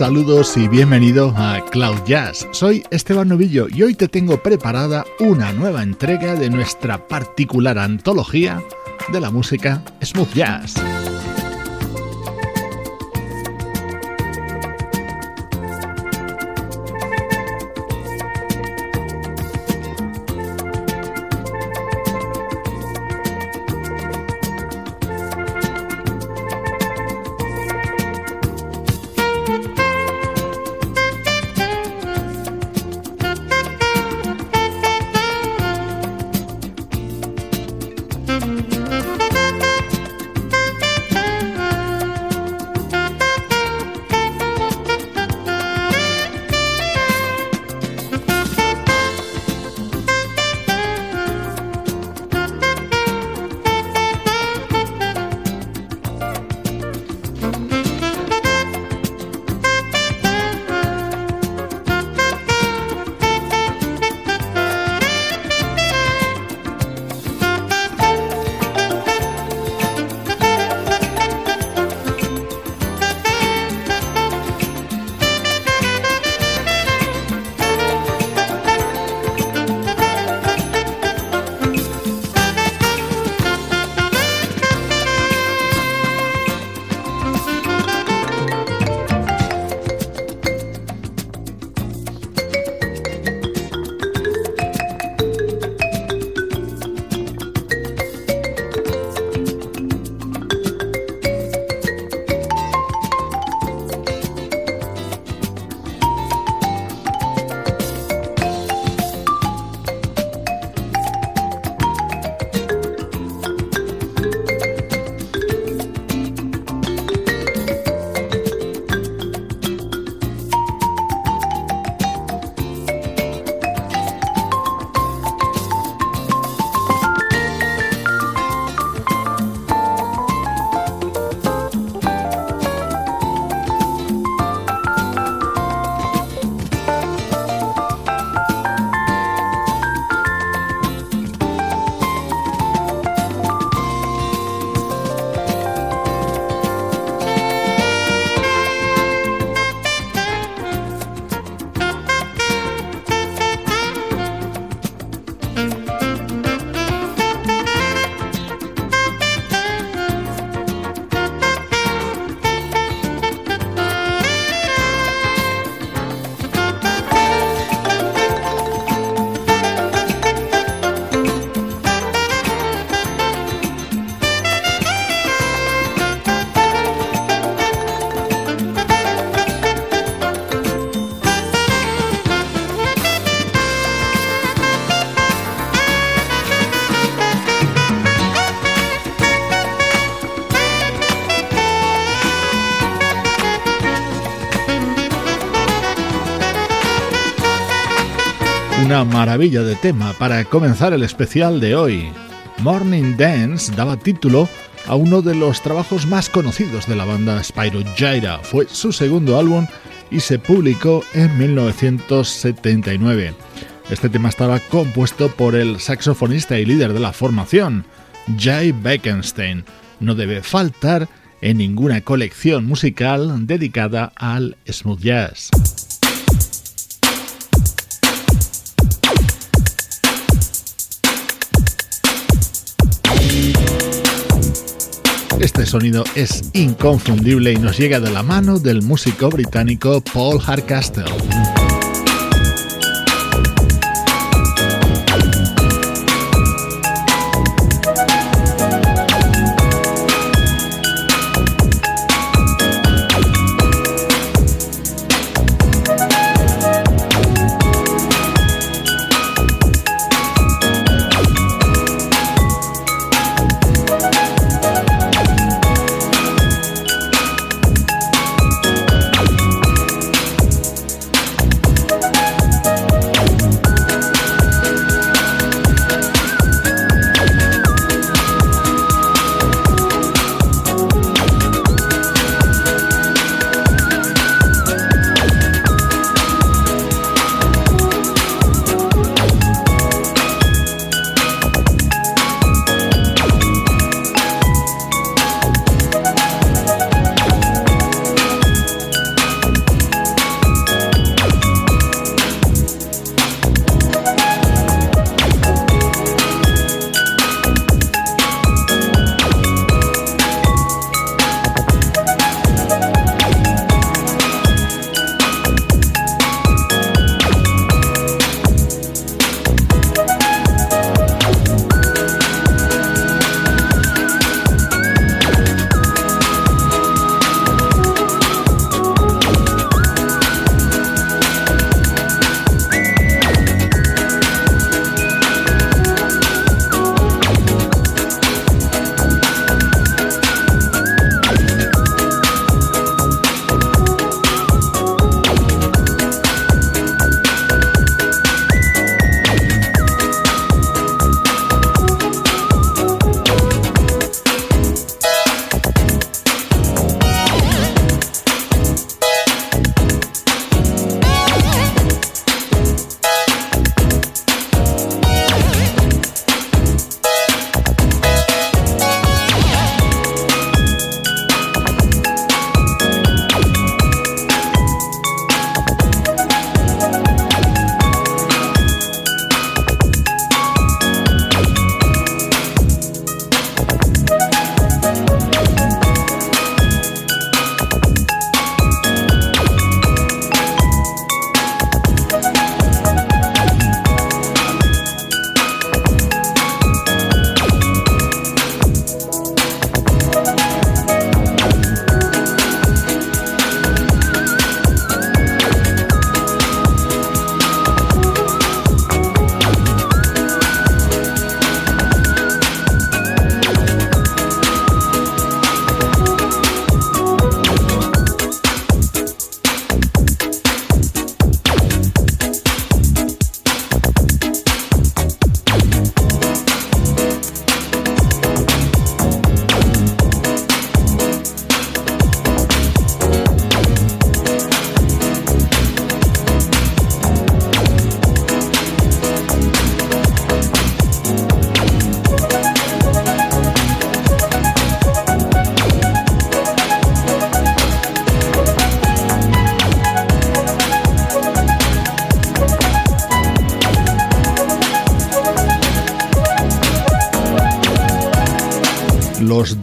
Saludos y bienvenido a Cloud Jazz. Soy Esteban Novillo y hoy te tengo preparada una nueva entrega de nuestra particular antología de la música smooth jazz. Maravilla de tema para comenzar el especial de hoy. Morning Dance daba título a uno de los trabajos más conocidos de la banda Spyro Gyra. Fue su segundo álbum y se publicó en 1979. Este tema estaba compuesto por el saxofonista y líder de la formación, Jay Beckenstein. No debe faltar en ninguna colección musical dedicada al smooth jazz. Este sonido es inconfundible y nos llega de la mano del músico británico Paul Harcastle.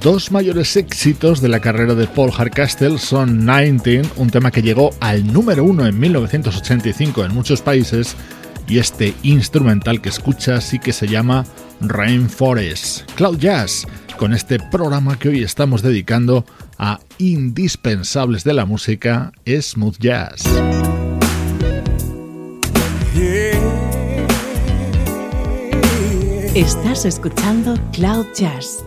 Dos mayores éxitos de la carrera de Paul Hardcastle son 19, un tema que llegó al número uno en 1985 en muchos países, y este instrumental que escuchas y que se llama Rainforest. Cloud Jazz, con este programa que hoy estamos dedicando a indispensables de la música, smooth jazz. Estás escuchando Cloud Jazz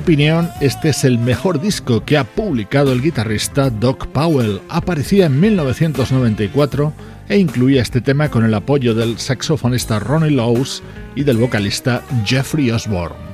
opinión, este es el mejor disco que ha publicado el guitarrista Doc Powell. Aparecía en 1994 e incluía este tema con el apoyo del saxofonista Ronnie Lowes y del vocalista Jeffrey Osborne.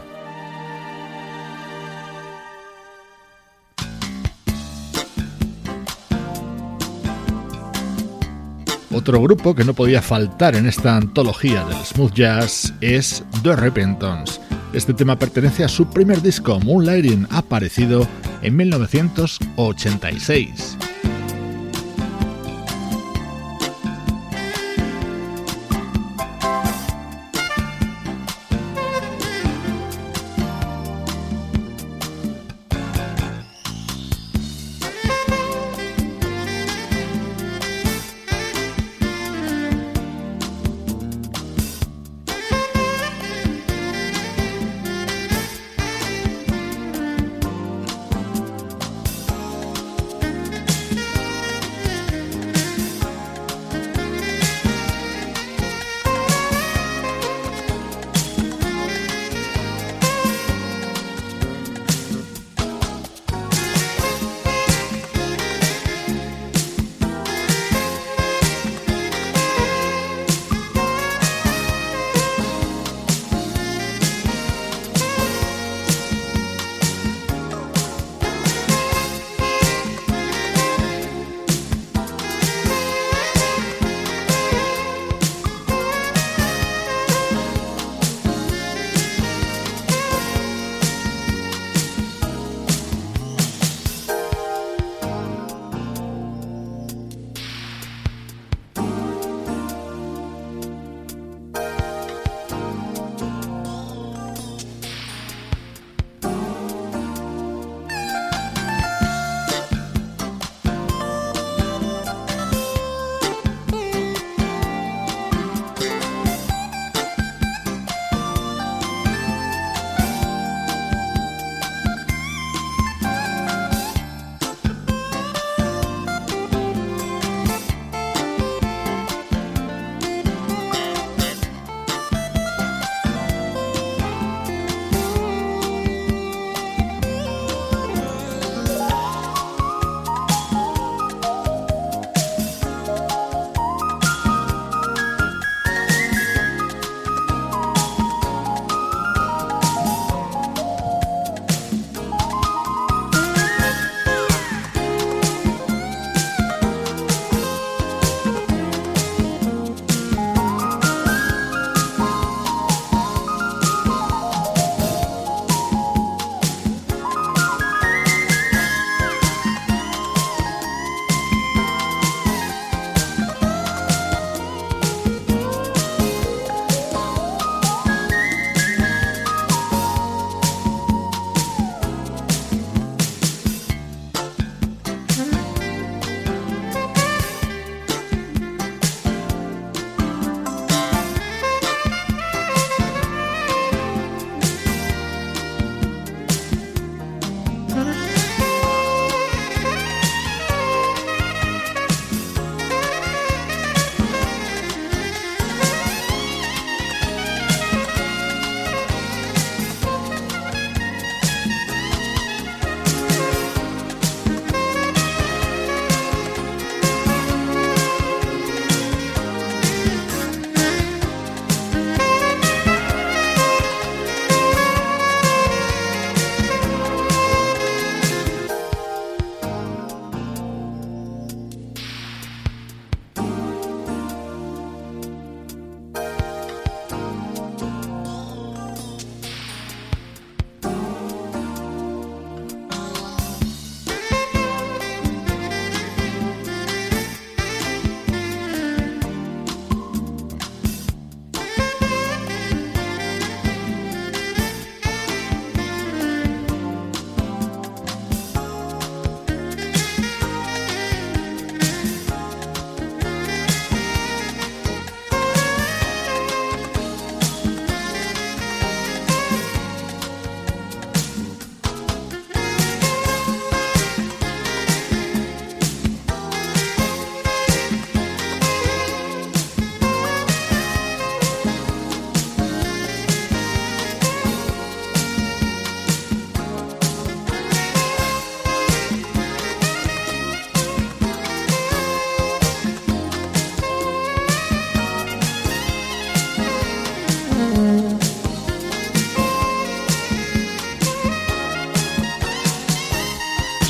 Otro grupo que no podía faltar en esta antología del smooth jazz es The Repentance este tema pertenece a su primer disco, Moonlighting, aparecido en 1986.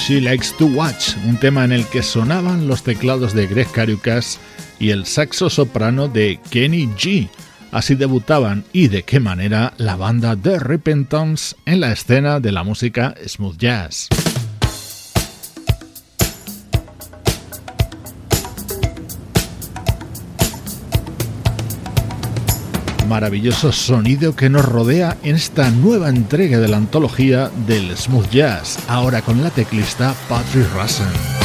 She Likes to Watch, un tema en el que sonaban los teclados de Greg Carucas y el saxo soprano de Kenny G. Así debutaban y de qué manera la banda The Repentance en la escena de la música smooth jazz. Maravilloso sonido que nos rodea en esta nueva entrega de la antología del smooth jazz, ahora con la teclista Patrick Russell.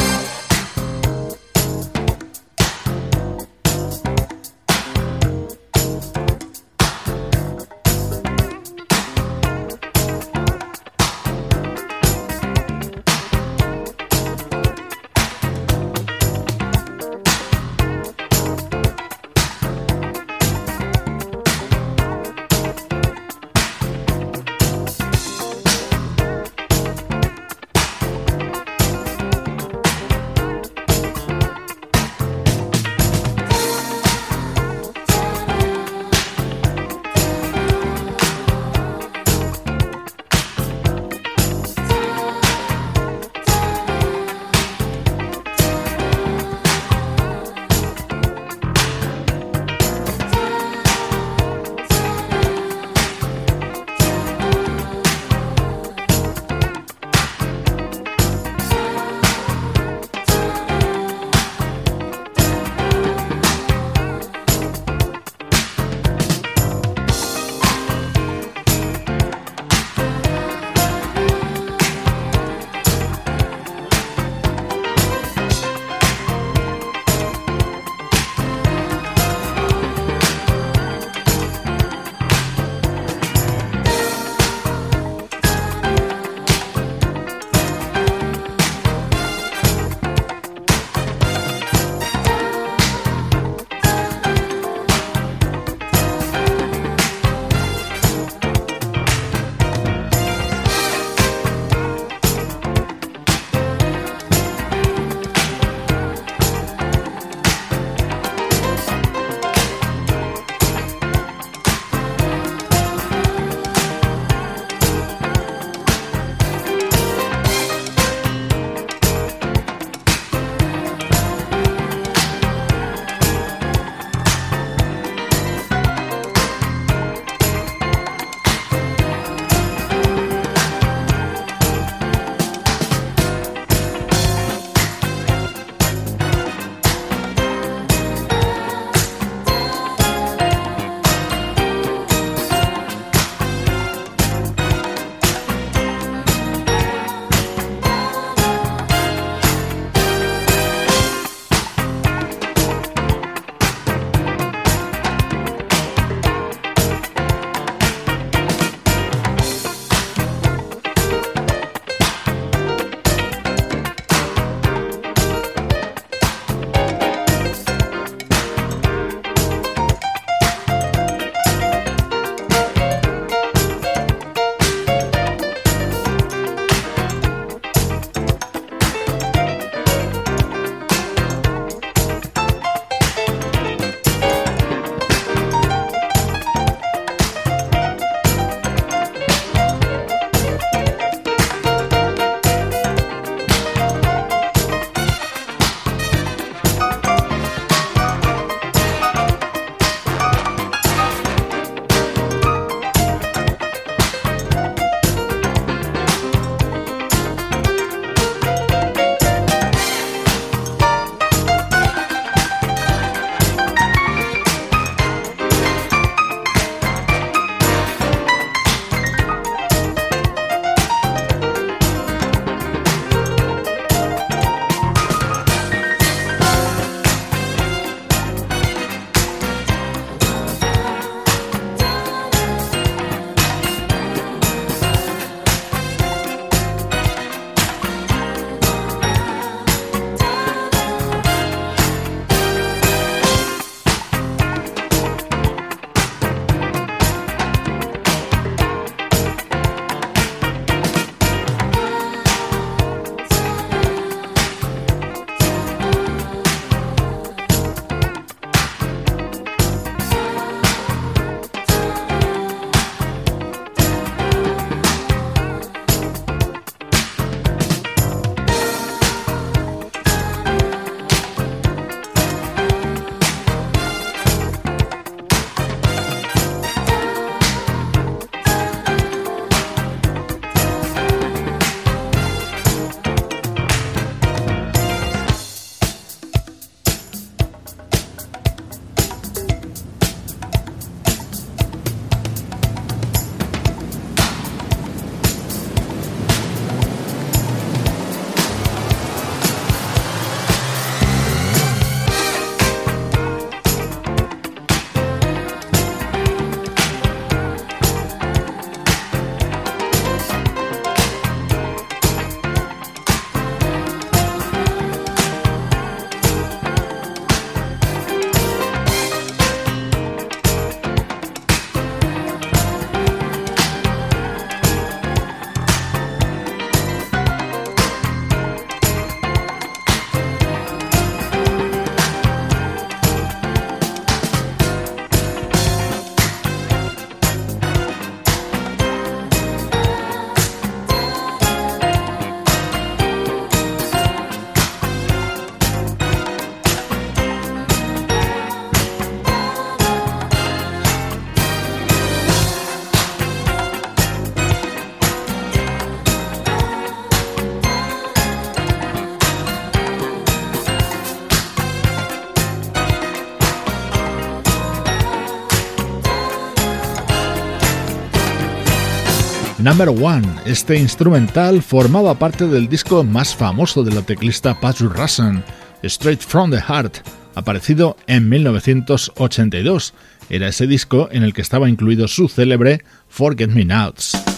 Number One. Este instrumental formaba parte del disco más famoso de la teclista Patrick Russell, Straight from the Heart, aparecido en 1982. Era ese disco en el que estaba incluido su célebre Forget Me Nots.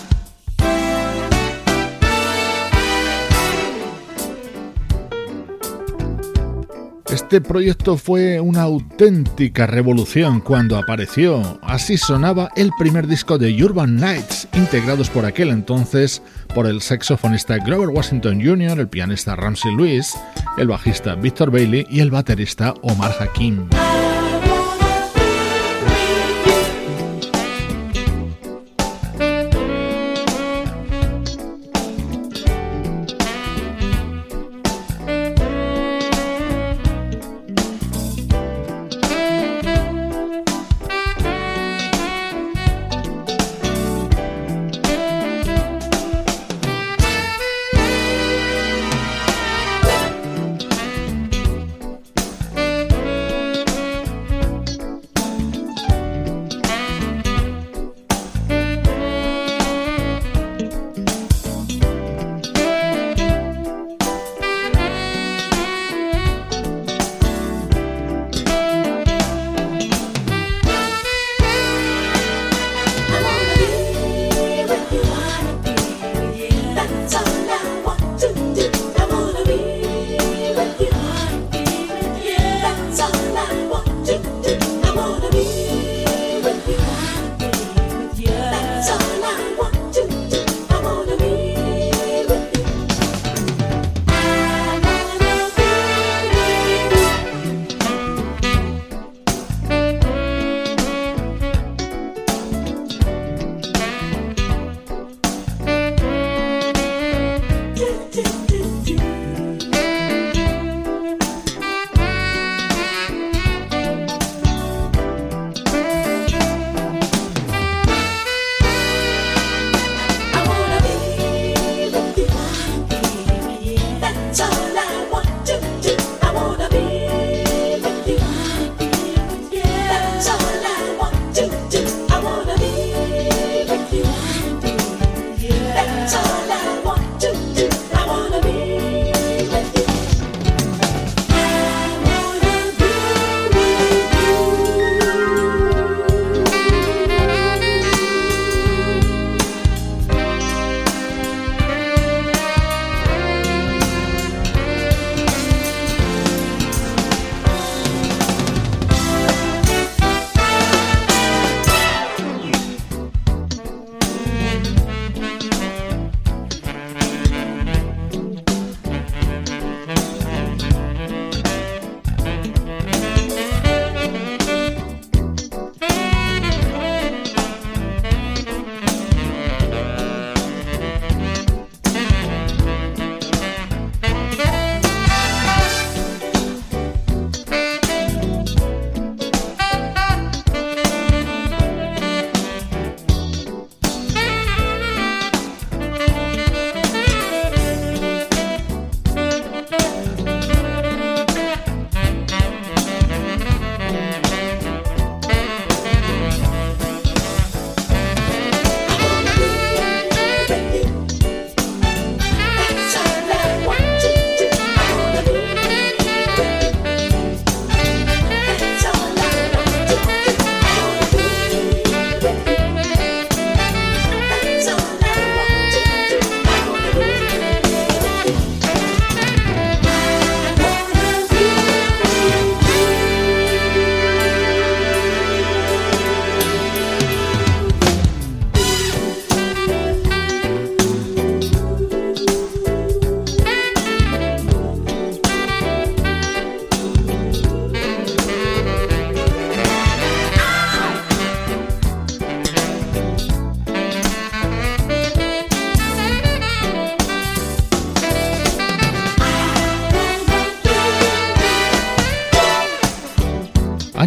Este proyecto fue una auténtica revolución cuando apareció. Así sonaba el primer disco de Urban Nights, integrados por aquel entonces por el saxofonista Grover Washington Jr., el pianista Ramsey Lewis, el bajista Victor Bailey y el baterista Omar Hakim.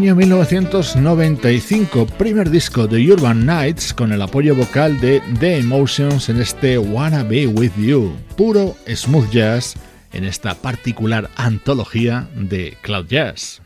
Año 1995, primer disco de Urban Nights con el apoyo vocal de The Emotions en este Wanna Be With You, puro smooth jazz en esta particular antología de Cloud Jazz.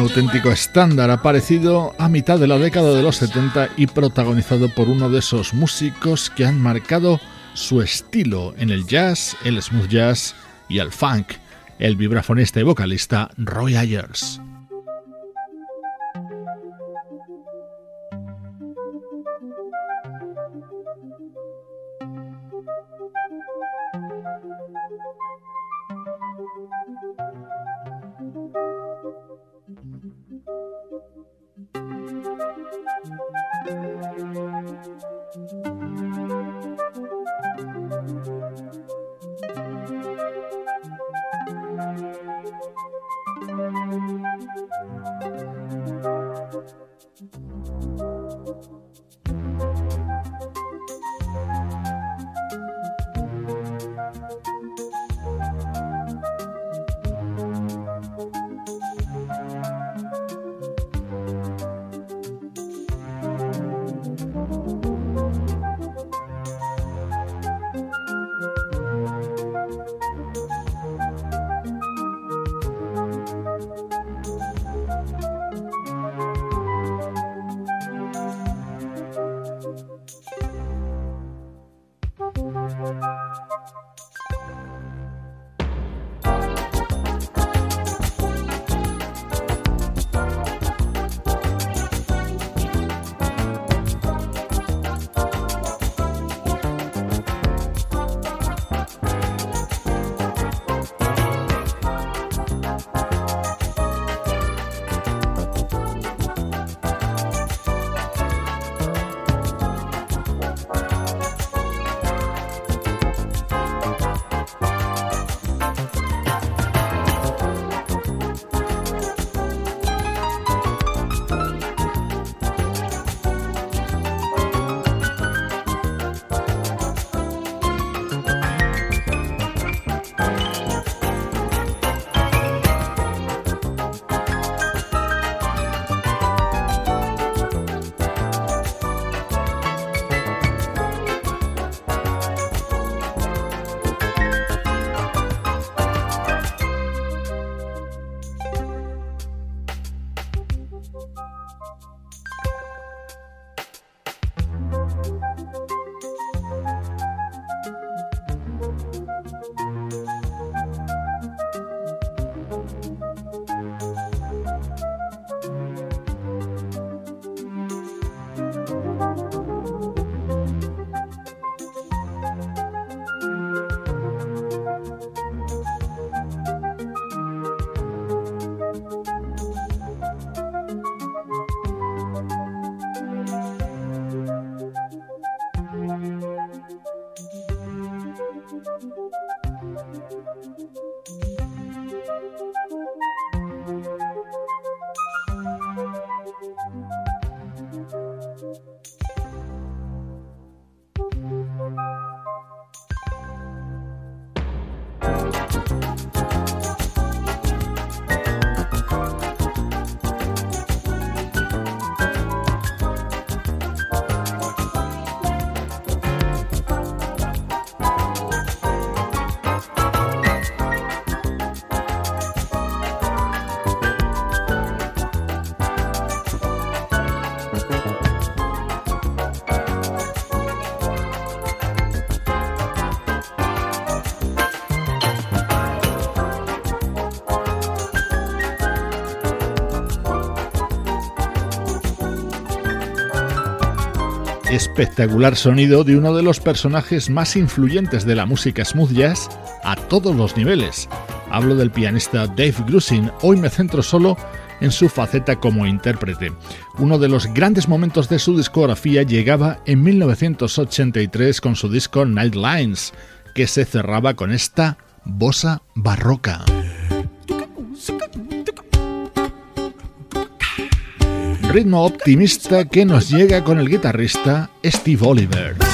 auténtico estándar aparecido a mitad de la década de los 70 y protagonizado por uno de esos músicos que han marcado su estilo en el jazz, el smooth jazz y el funk, el vibrafonista y vocalista Roy Ayers. Espectacular sonido de uno de los personajes más influyentes de la música smooth jazz a todos los niveles. Hablo del pianista Dave Grusin. Hoy me centro solo en su faceta como intérprete. Uno de los grandes momentos de su discografía llegaba en 1983 con su disco Night Lines, que se cerraba con esta bossa barroca. Ritmo optimista que nos llega con el guitarrista Steve Oliver.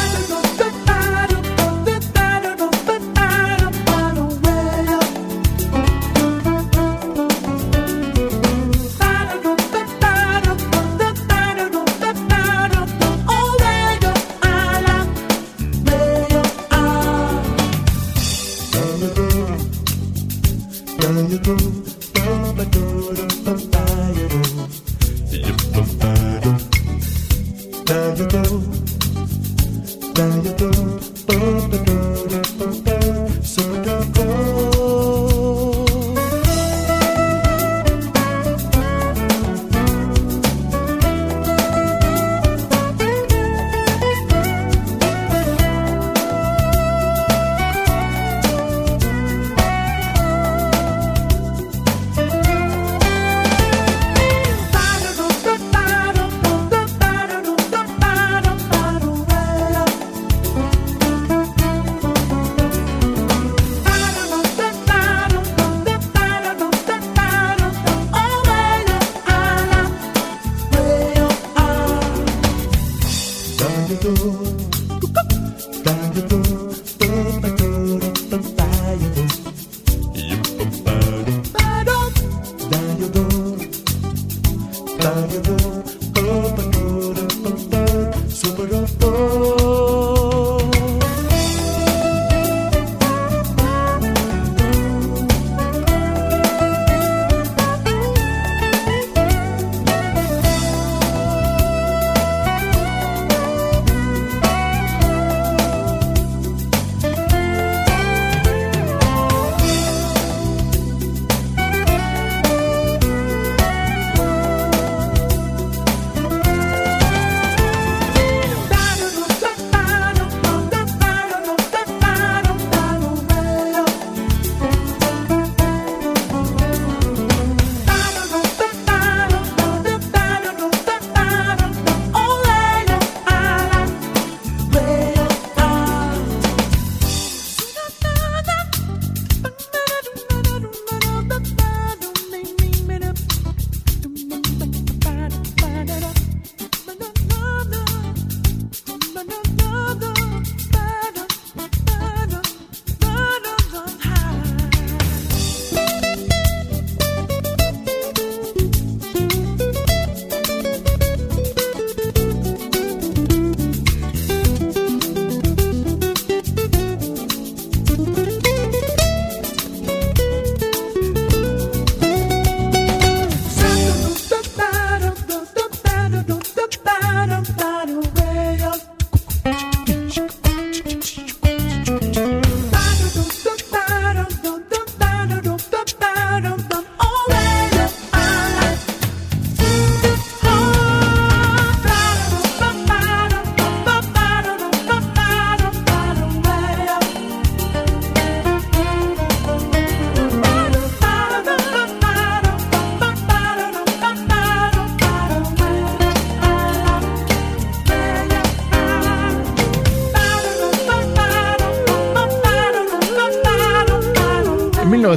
Down you go. Down you go.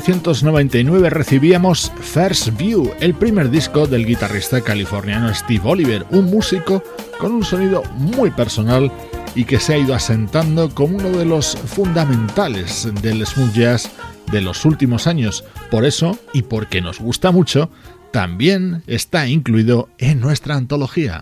1999 recibíamos First View, el primer disco del guitarrista californiano Steve Oliver, un músico con un sonido muy personal y que se ha ido asentando como uno de los fundamentales del smooth jazz de los últimos años. Por eso, y porque nos gusta mucho, también está incluido en nuestra antología.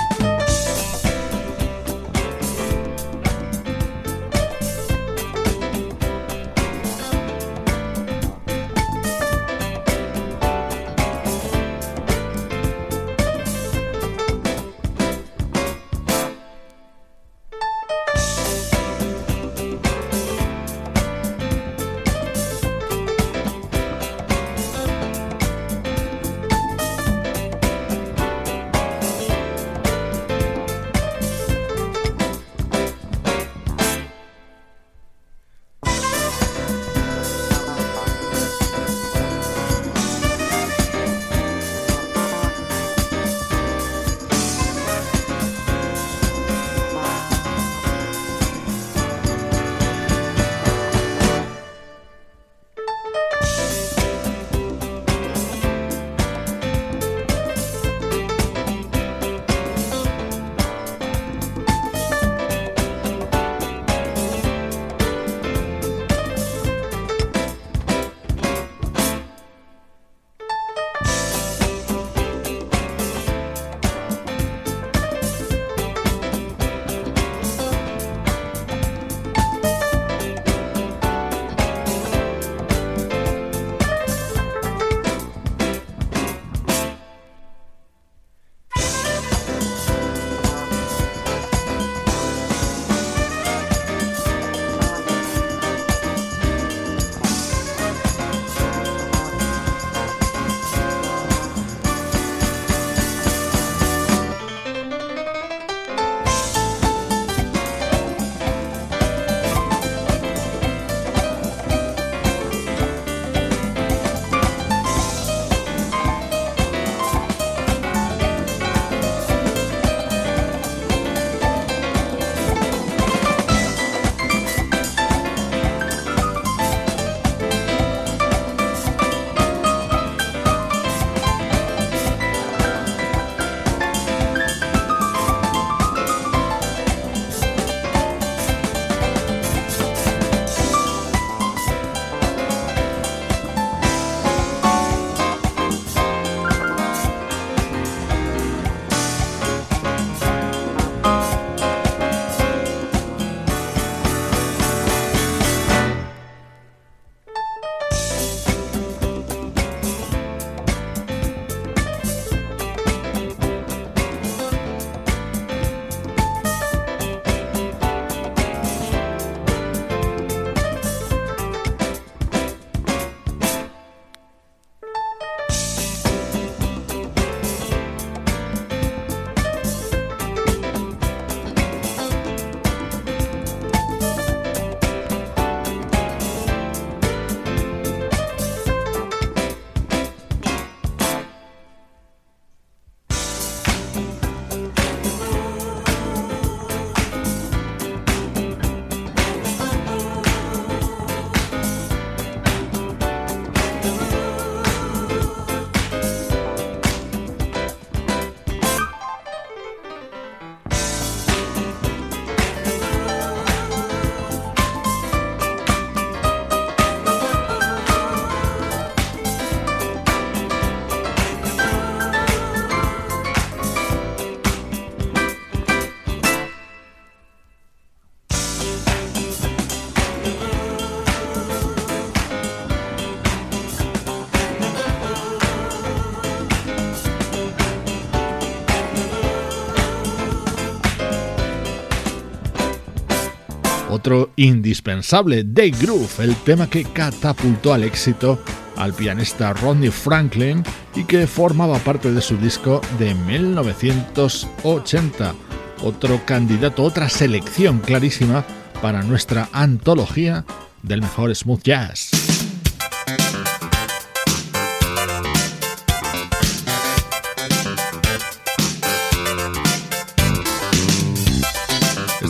Indispensable, The Groove, el tema que catapultó al éxito al pianista Rodney Franklin y que formaba parte de su disco de 1980. Otro candidato, otra selección clarísima para nuestra antología del mejor smooth jazz.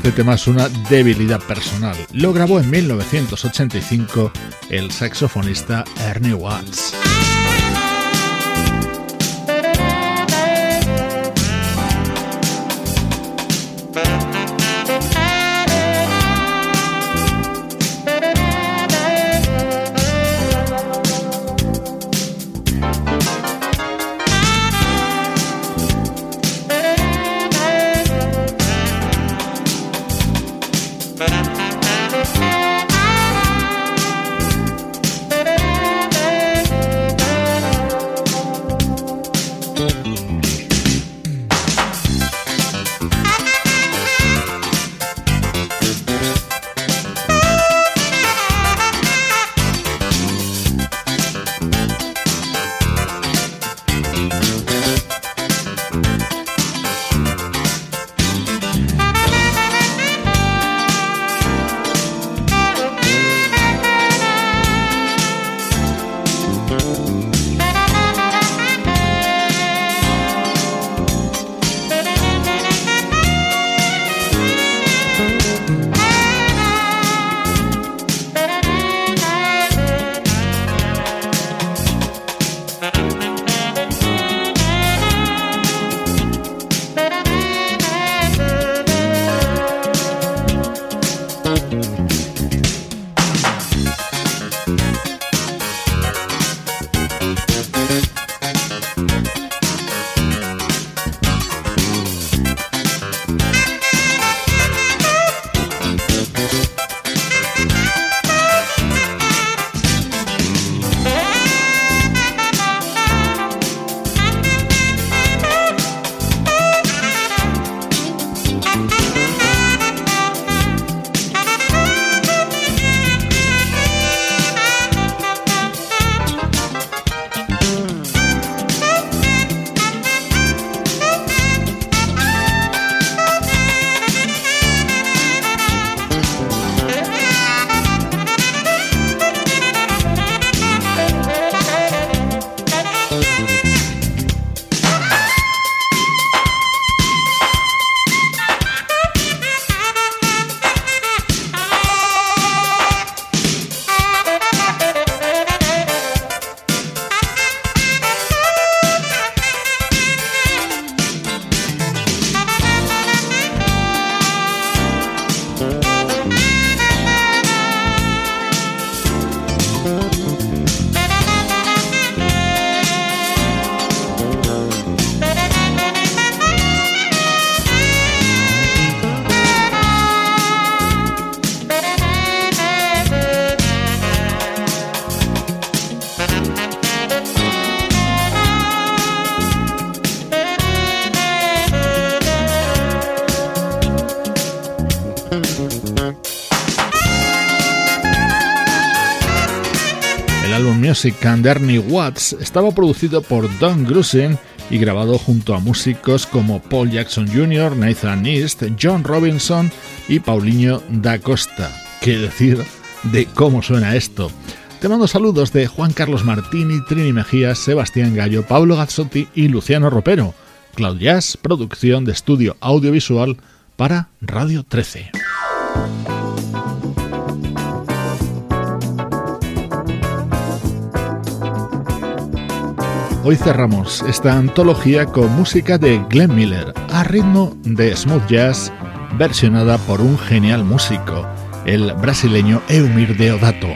Este tema es una debilidad personal. Lo grabó en 1985 el saxofonista Ernie Watts. Music and Ernie Watts estaba producido por Don Grusin y grabado junto a músicos como Paul Jackson Jr., Nathan East, John Robinson y Paulinho da Costa. ¿Qué decir de cómo suena esto? Te mando saludos de Juan Carlos Martini, Trini Mejías, Sebastián Gallo, Pablo Gazzotti y Luciano Ropero. Cloud Jazz, producción de estudio audiovisual para Radio 13. Hoy cerramos esta antología con música de Glenn Miller a ritmo de smooth jazz versionada por un genial músico, el brasileño Eumir Deodato.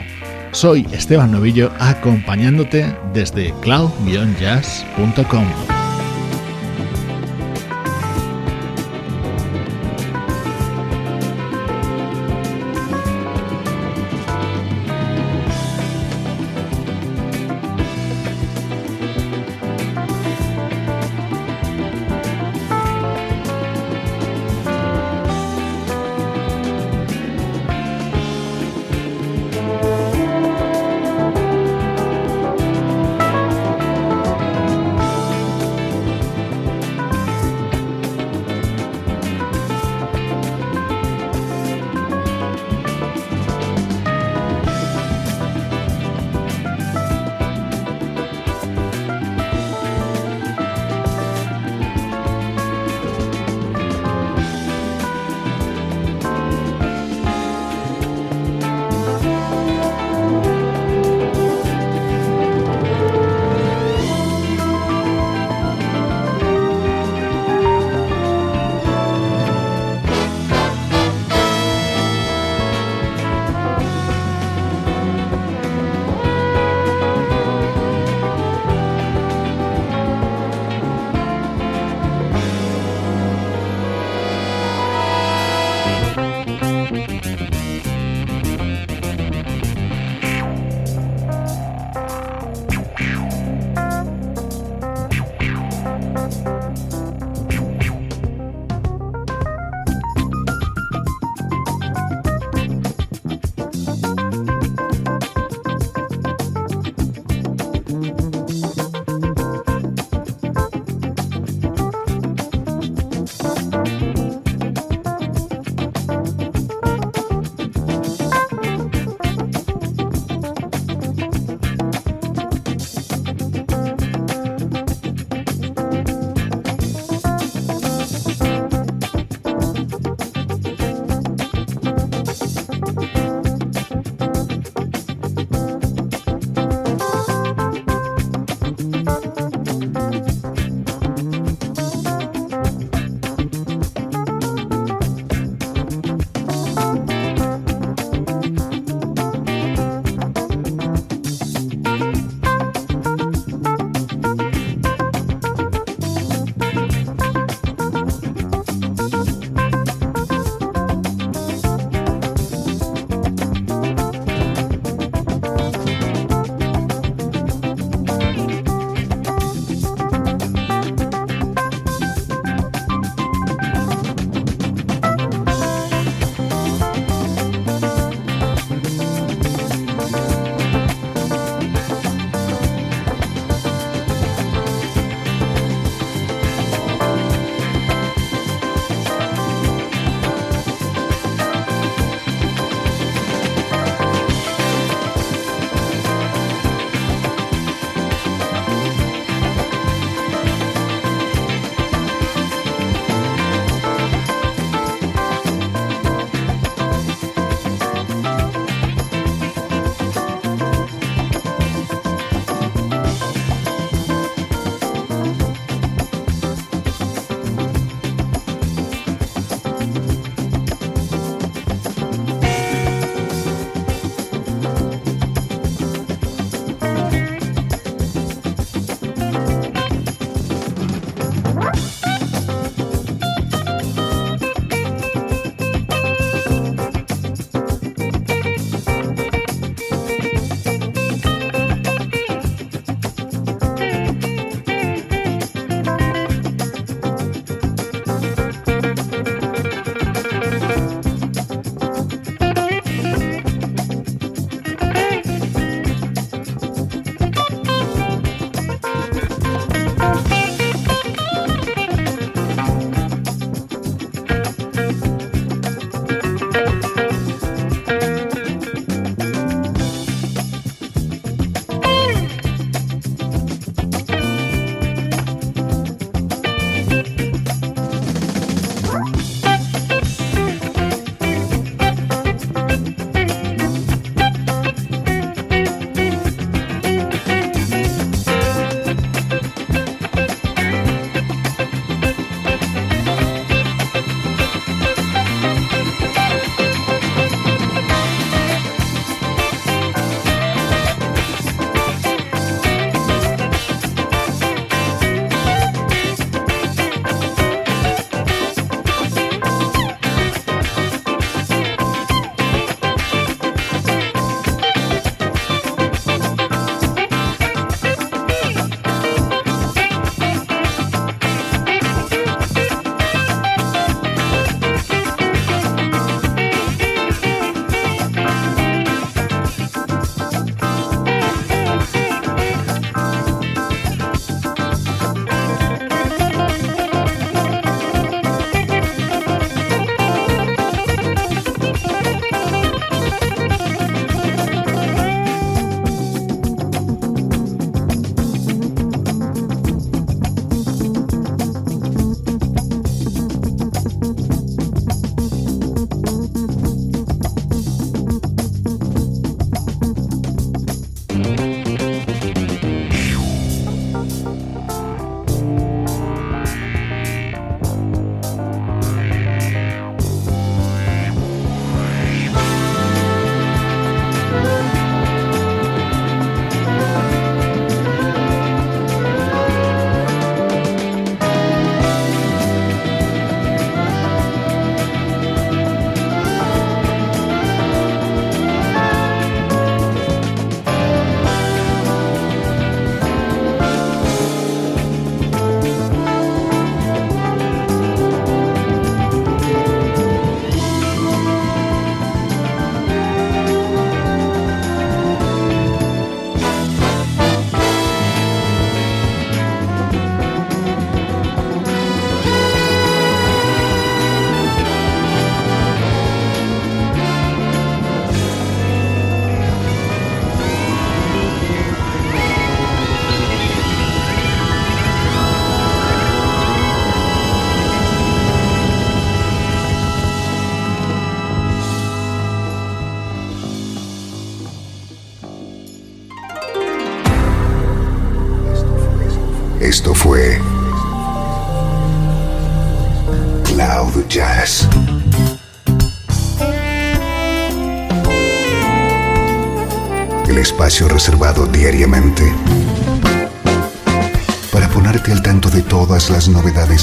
Soy Esteban Novillo acompañándote desde cloud-jazz.com.